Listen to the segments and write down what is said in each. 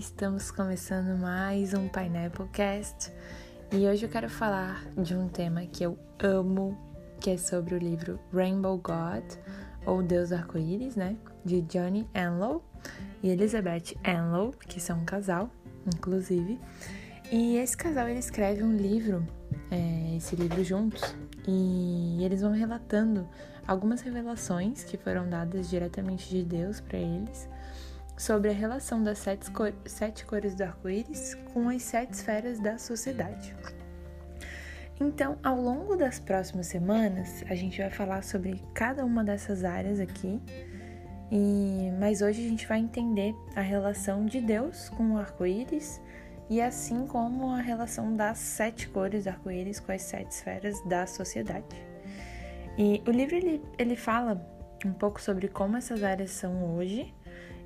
estamos começando mais um Pineapplecast e hoje eu quero falar de um tema que eu amo, que é sobre o livro Rainbow God, ou Deus Arco-Íris, né? De Johnny Enlow e Elizabeth Enlow, que são um casal, inclusive. E esse casal ele escreve um livro, é, esse livro juntos, e eles vão relatando algumas revelações que foram dadas diretamente de Deus para eles sobre a relação das sete, cor sete cores do arco-íris com as sete esferas da sociedade. Então, ao longo das próximas semanas, a gente vai falar sobre cada uma dessas áreas aqui. E mas hoje a gente vai entender a relação de Deus com o arco-íris e assim como a relação das sete cores do arco-íris com as sete esferas da sociedade. E o livro ele, ele fala um pouco sobre como essas áreas são hoje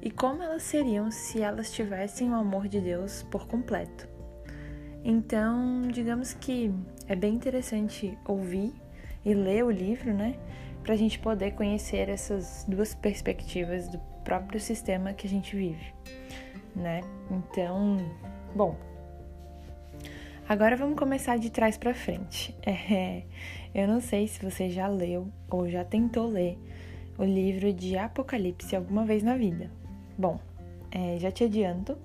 e como elas seriam se elas tivessem o amor de Deus por completo. Então, digamos que é bem interessante ouvir e ler o livro, né? Para a gente poder conhecer essas duas perspectivas do próprio sistema que a gente vive, né? Então, bom. Agora vamos começar de trás para frente. É, eu não sei se você já leu ou já tentou ler o livro de Apocalipse alguma vez na vida. Bom, é, já te adianto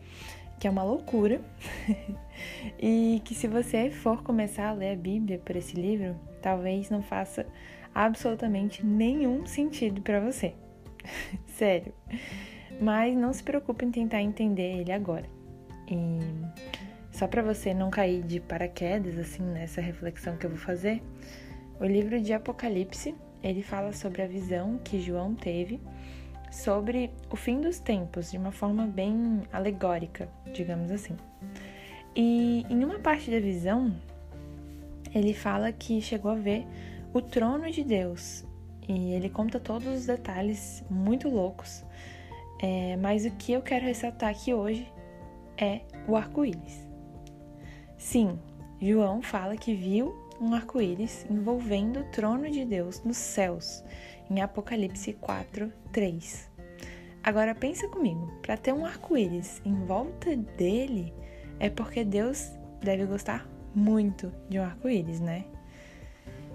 que é uma loucura e que se você for começar a ler a Bíblia por esse livro, talvez não faça absolutamente nenhum sentido para você. Sério. Mas não se preocupe em tentar entender ele agora. E só para você não cair de paraquedas assim nessa reflexão que eu vou fazer, o livro de Apocalipse, ele fala sobre a visão que João teve sobre o fim dos tempos de uma forma bem alegórica, digamos assim. E em uma parte da visão, ele fala que chegou a ver o trono de Deus e ele conta todos os detalhes muito loucos. É, mas o que eu quero ressaltar aqui hoje é o arco-íris. Sim, João fala que viu um arco-íris envolvendo o trono de Deus nos céus em Apocalipse 4, 3. Agora pensa comigo, para ter um arco-íris em volta dele é porque Deus deve gostar muito de um arco-íris, né?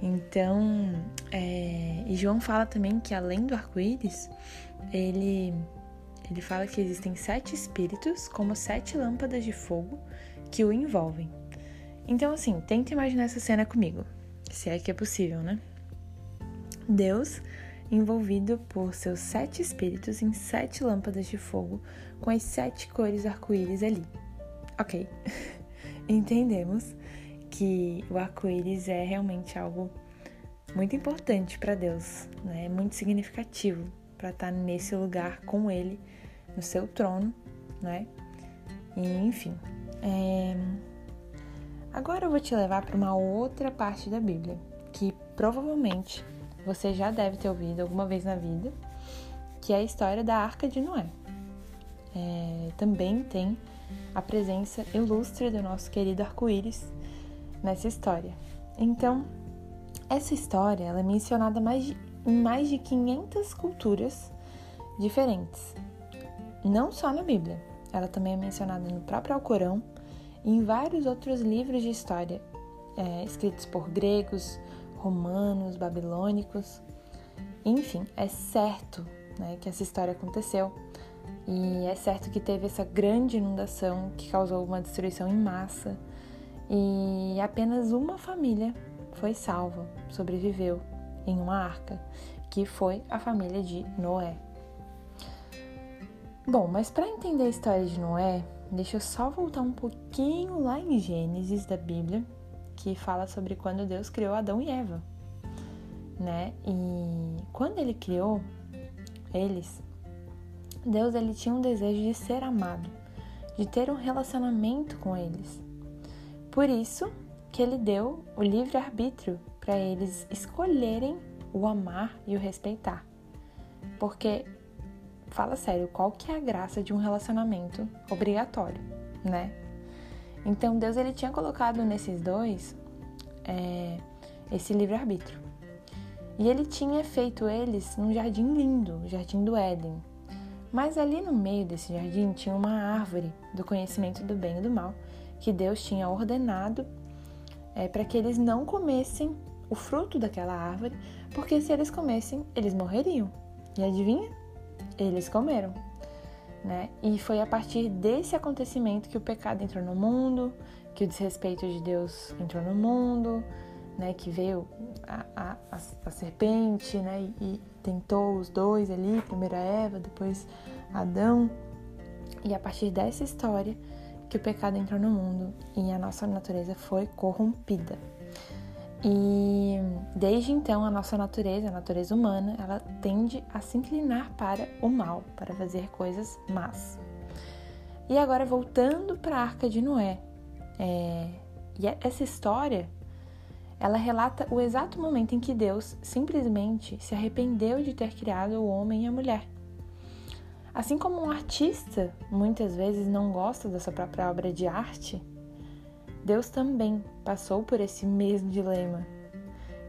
Então, é... e João fala também que além do arco-íris, ele ele fala que existem sete espíritos como sete lâmpadas de fogo que o envolvem. Então, assim, tenta imaginar essa cena comigo, se é que é possível, né? Deus envolvido por seus sete espíritos em sete lâmpadas de fogo com as sete cores arco-íris ali. Ok, entendemos que o arco-íris é realmente algo muito importante para Deus, né? muito significativo para estar tá nesse lugar com Ele, no seu trono, né? E, enfim. É... Agora eu vou te levar para uma outra parte da Bíblia que provavelmente você já deve ter ouvido alguma vez na vida, que é a história da Arca de Noé. É, também tem a presença ilustre do nosso querido arco-íris nessa história. Então, essa história ela é mencionada mais de, em mais de 500 culturas diferentes, não só na Bíblia, ela também é mencionada no próprio Alcorão e em vários outros livros de história é, escritos por gregos, romanos, babilônicos. Enfim, é certo né, que essa história aconteceu e é certo que teve essa grande inundação que causou uma destruição em massa e apenas uma família foi salva, sobreviveu em uma arca, que foi a família de Noé. Bom, mas para entender a história de Noé, deixa eu só voltar um pouquinho lá em Gênesis da Bíblia que fala sobre quando Deus criou Adão e Eva, né? E quando ele criou eles, Deus ele tinha um desejo de ser amado, de ter um relacionamento com eles. Por isso que ele deu o livre arbítrio para eles escolherem o amar e o respeitar. Porque fala sério, qual que é a graça de um relacionamento obrigatório, né? Então Deus ele tinha colocado nesses dois é, esse livre-arbítrio. E ele tinha feito eles num jardim lindo, o jardim do Éden. Mas ali no meio desse jardim tinha uma árvore do conhecimento do bem e do mal que Deus tinha ordenado é, para que eles não comessem o fruto daquela árvore, porque se eles comessem, eles morreriam. E adivinha? Eles comeram. Né? E foi a partir desse acontecimento que o pecado entrou no mundo, que o desrespeito de Deus entrou no mundo, né? Que veio a, a, a, serpente, né? E tentou os dois ali, primeiro a Eva, depois Adão. E a partir dessa história que o pecado entrou no mundo e a nossa natureza foi corrompida. E desde então a nossa natureza, a natureza humana, ela tende a se inclinar para o mal, para fazer coisas más. E agora voltando para a Arca de Noé, é, e é, essa história ela relata o exato momento em que Deus simplesmente se arrependeu de ter criado o homem e a mulher. Assim como um artista muitas vezes não gosta da sua própria obra de arte, Deus também passou por esse mesmo dilema.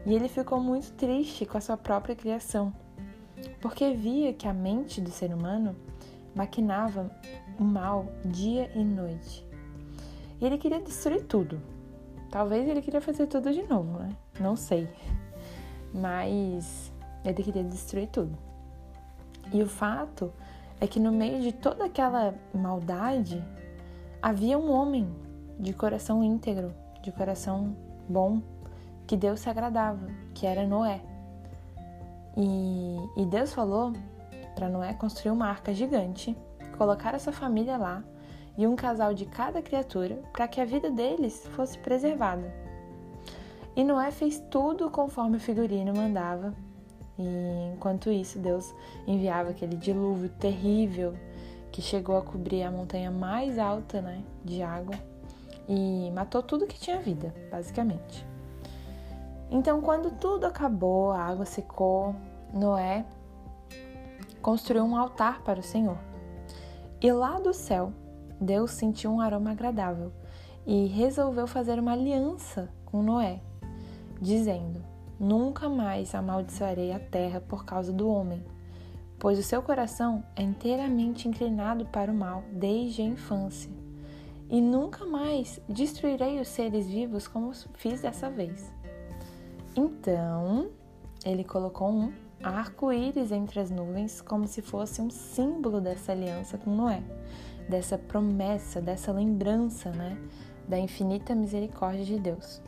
E ele ficou muito triste com a sua própria criação, porque via que a mente do ser humano maquinava o mal dia e noite. E ele queria destruir tudo. Talvez ele queria fazer tudo de novo, né? Não sei. Mas ele queria destruir tudo. E o fato é que no meio de toda aquela maldade havia um homem de coração íntegro, de coração bom, que Deus se agradava, que era Noé. E, e Deus falou para Noé construir uma arca gigante, colocar essa família lá e um casal de cada criatura para que a vida deles fosse preservada. E Noé fez tudo conforme o figurino mandava. E enquanto isso, Deus enviava aquele dilúvio terrível que chegou a cobrir a montanha mais alta né, de água e matou tudo que tinha vida, basicamente. Então, quando tudo acabou, a água secou, Noé construiu um altar para o Senhor. E lá do céu, Deus sentiu um aroma agradável e resolveu fazer uma aliança com Noé, dizendo: Nunca mais amaldiçoarei a terra por causa do homem, pois o seu coração é inteiramente inclinado para o mal desde a infância e nunca mais destruirei os seres vivos como fiz dessa vez. Então, ele colocou um arco-íris entre as nuvens, como se fosse um símbolo dessa aliança com Noé, dessa promessa, dessa lembrança, né, da infinita misericórdia de Deus.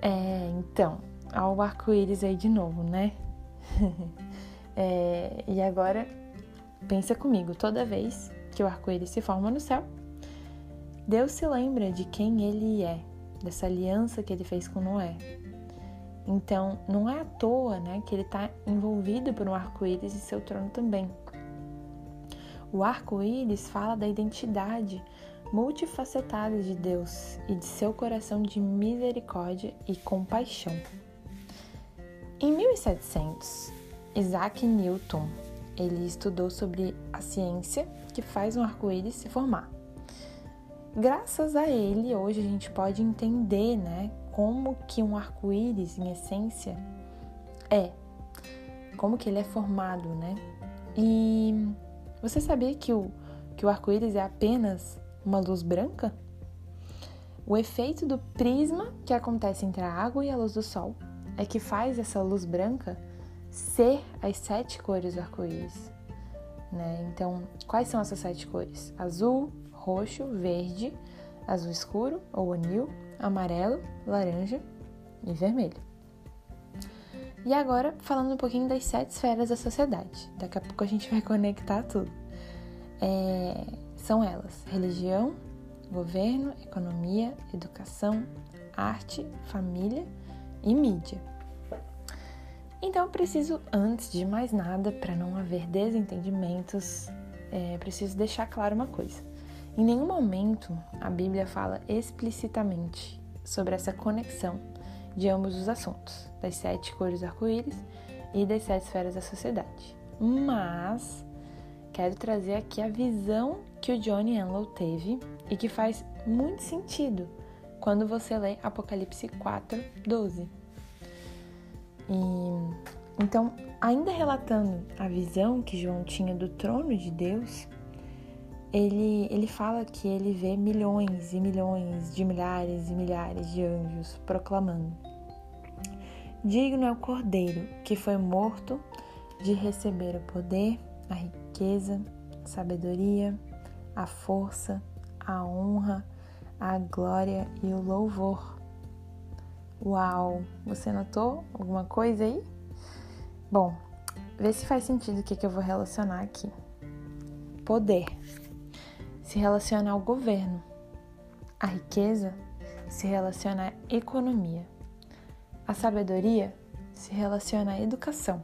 É, então, ao arco-íris aí de novo, né? é, e agora, pensa comigo, toda vez que o arco-íris se forma no céu, Deus se lembra de quem ele é, dessa aliança que ele fez com Noé. Então, não é à toa né, que ele está envolvido por um arco-íris e seu trono também. O arco-íris fala da identidade multifacetada de Deus e de seu coração de misericórdia e compaixão. Em 1700, Isaac Newton ele estudou sobre a ciência que faz um arco-íris se formar graças a ele, hoje a gente pode entender, né, como que um arco-íris, em essência, é. Como que ele é formado, né? E você sabia que o, que o arco-íris é apenas uma luz branca? O efeito do prisma que acontece entre a água e a luz do sol é que faz essa luz branca ser as sete cores do arco-íris. Né? Então, quais são essas sete cores? Azul, roxo, verde, azul escuro ou anil, amarelo, laranja e vermelho. E agora, falando um pouquinho das sete esferas da sociedade. Daqui a pouco a gente vai conectar tudo. É, são elas: religião, governo, economia, educação, arte, família e mídia. Então, eu preciso, antes de mais nada, para não haver desentendimentos, é, preciso deixar claro uma coisa. Em nenhum momento a Bíblia fala explicitamente sobre essa conexão de ambos os assuntos, das sete cores arco-íris e das sete esferas da sociedade. Mas quero trazer aqui a visão que o Johnny Enlow teve e que faz muito sentido quando você lê Apocalipse 4, 12. E, então, ainda relatando a visão que João tinha do trono de Deus, ele, ele fala que ele vê milhões e milhões de milhares e milhares de anjos proclamando: Digno é o Cordeiro que foi morto de receber o poder, a riqueza, a sabedoria, a força, a honra, a glória e o louvor. Uau! Você notou alguma coisa aí? Bom, vê se faz sentido o que, que eu vou relacionar aqui. Poder se relaciona ao governo. A riqueza se relaciona à economia. A sabedoria se relaciona à educação.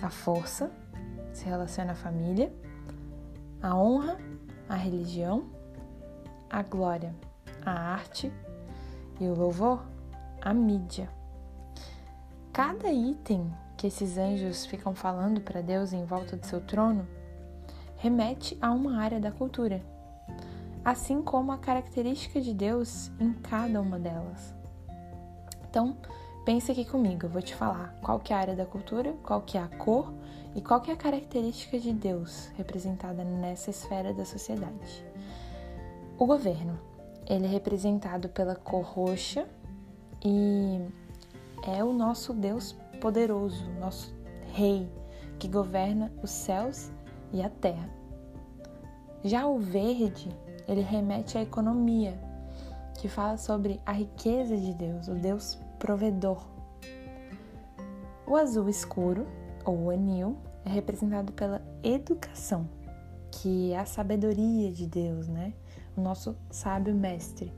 A força se relaciona à família. A honra, à religião. A glória, à arte. E o louvor, à mídia. Cada item que esses anjos ficam falando para Deus em volta do seu trono remete a uma área da cultura, assim como a característica de Deus em cada uma delas. Então, pense aqui comigo, eu vou te falar qual que é a área da cultura, qual que é a cor e qual que é a característica de Deus representada nessa esfera da sociedade. O governo, ele é representado pela cor roxa e é o nosso Deus poderoso, nosso rei que governa os céus e a terra. Já o verde, ele remete à economia, que fala sobre a riqueza de Deus, o Deus provedor. O azul escuro, ou anil, é representado pela educação, que é a sabedoria de Deus, né? O nosso sábio mestre,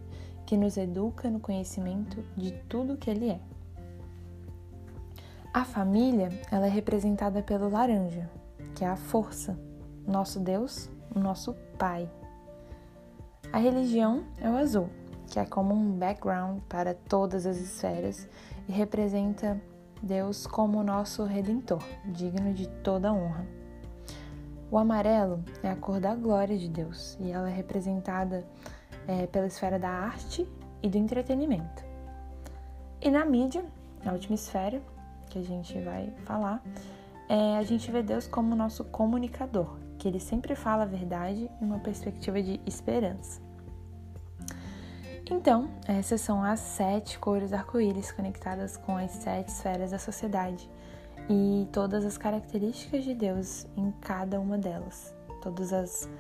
que nos educa no conhecimento de tudo que ele é. A família, ela é representada pelo laranja, que é a força, nosso Deus, o nosso Pai. A religião é o azul, que é como um background para todas as esferas e representa Deus como nosso redentor, digno de toda honra. O amarelo é a cor da glória de Deus e ela é representada é, pela esfera da arte e do entretenimento. E na mídia, na última esfera que a gente vai falar, é, a gente vê Deus como nosso comunicador, que ele sempre fala a verdade em uma perspectiva de esperança. Então, essas são as sete cores arco-íris conectadas com as sete esferas da sociedade e todas as características de Deus em cada uma delas, todas as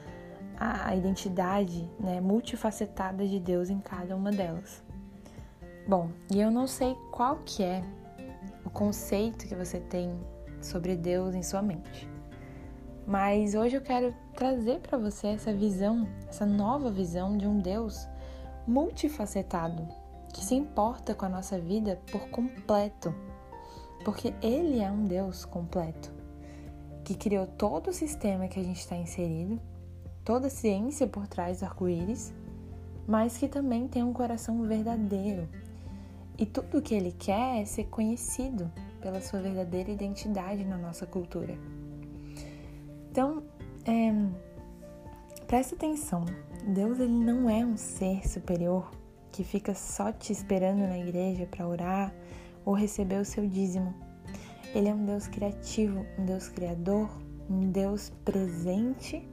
a identidade né, multifacetada de Deus em cada uma delas. Bom, e eu não sei qual que é o conceito que você tem sobre Deus em sua mente. Mas hoje eu quero trazer para você essa visão, essa nova visão de um Deus multifacetado, que se importa com a nossa vida por completo. Porque Ele é um Deus completo, que criou todo o sistema que a gente está inserido, toda a ciência por trás do arco-íris, mas que também tem um coração verdadeiro. E tudo o que Ele quer é ser conhecido pela sua verdadeira identidade na nossa cultura. Então, é, presta atenção. Deus ele não é um ser superior que fica só te esperando na igreja para orar ou receber o seu dízimo. Ele é um Deus criativo, um Deus criador, um Deus presente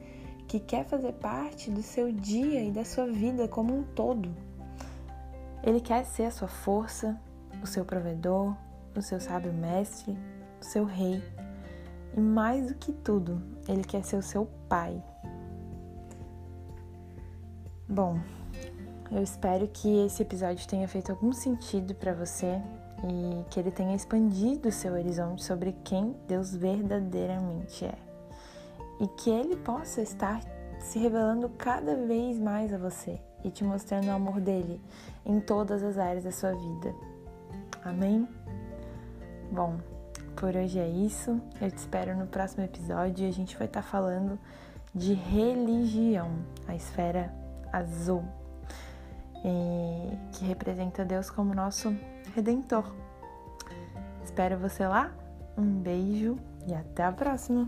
que quer fazer parte do seu dia e da sua vida como um todo. Ele quer ser a sua força, o seu provedor, o seu sábio mestre, o seu rei. E mais do que tudo, ele quer ser o seu pai. Bom, eu espero que esse episódio tenha feito algum sentido para você e que ele tenha expandido o seu horizonte sobre quem Deus verdadeiramente é. E que ele possa estar se revelando cada vez mais a você e te mostrando o amor dele em todas as áreas da sua vida. Amém? Bom, por hoje é isso. Eu te espero no próximo episódio e a gente vai estar tá falando de religião, a esfera azul, que representa Deus como nosso redentor. Espero você lá. Um beijo e até a próxima!